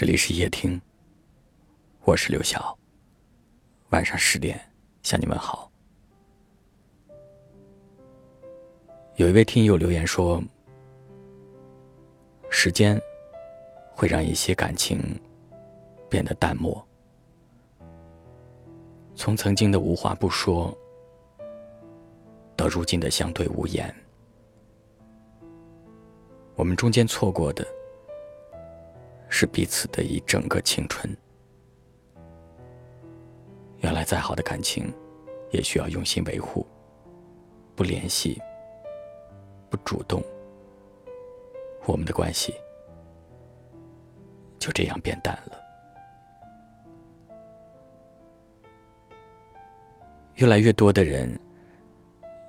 这里是夜听，我是刘晓。晚上十点向你们好。有一位听友留言说：“时间会让一些感情变得淡漠，从曾经的无话不说，到如今的相对无言，我们中间错过的。”是彼此的一整个青春。原来再好的感情，也需要用心维护。不联系，不主动，我们的关系就这样变淡了。越来越多的人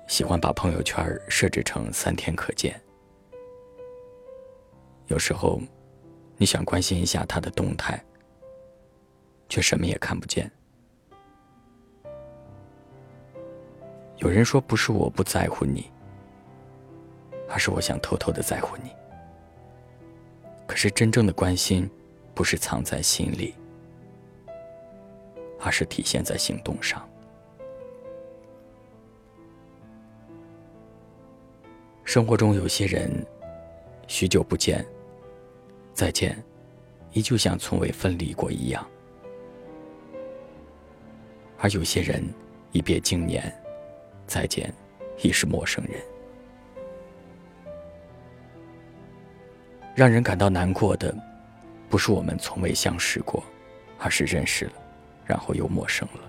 喜欢把朋友圈设置成三天可见，有时候。你想关心一下他的动态，却什么也看不见。有人说，不是我不在乎你，而是我想偷偷的在乎你。可是真正的关心，不是藏在心里，而是体现在行动上。生活中有些人，许久不见。再见，依旧像从未分离过一样。而有些人，一别经年，再见，已是陌生人。让人感到难过的，不是我们从未相识过，而是认识了，然后又陌生了。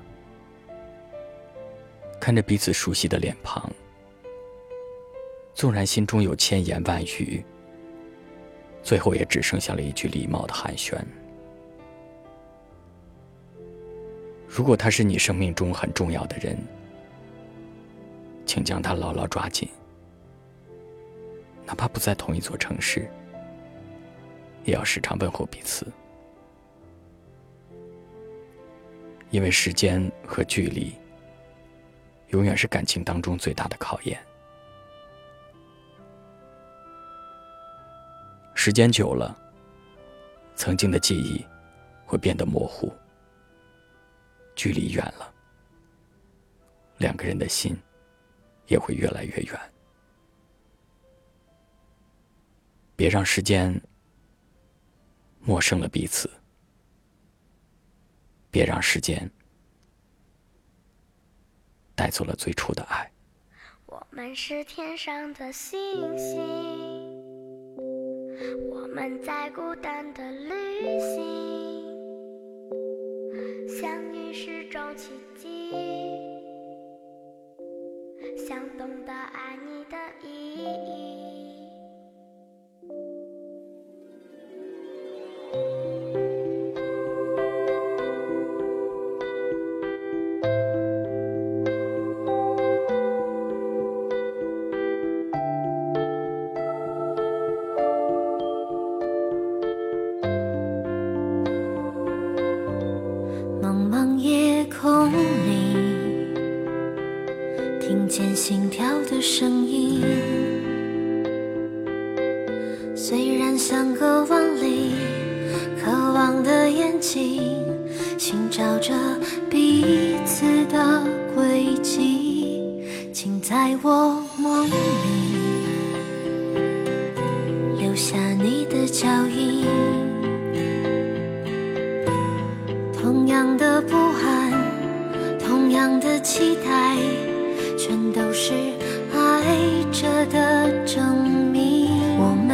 看着彼此熟悉的脸庞，纵然心中有千言万语。最后也只剩下了一句礼貌的寒暄。如果他是你生命中很重要的人，请将他牢牢抓紧，哪怕不在同一座城市，也要时常问候彼此，因为时间和距离，永远是感情当中最大的考验。时间久了，曾经的记忆会变得模糊；距离远了，两个人的心也会越来越远。别让时间陌生了彼此，别让时间带走了最初的爱。我们是天上的星星。我们在孤单的旅行，相遇是种奇迹，想懂得爱你的意义。梦里听见心跳的声音，虽然相隔万里，渴望的眼睛寻找着彼此的轨迹，请在我梦里留下你的脚印。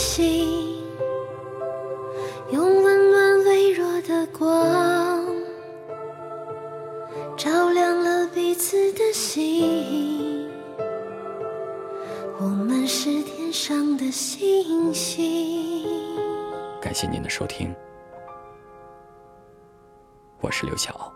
旅行，用温暖微弱的光，照亮了彼此的心。我们是天上的星星。感谢您的收听，我是刘晓。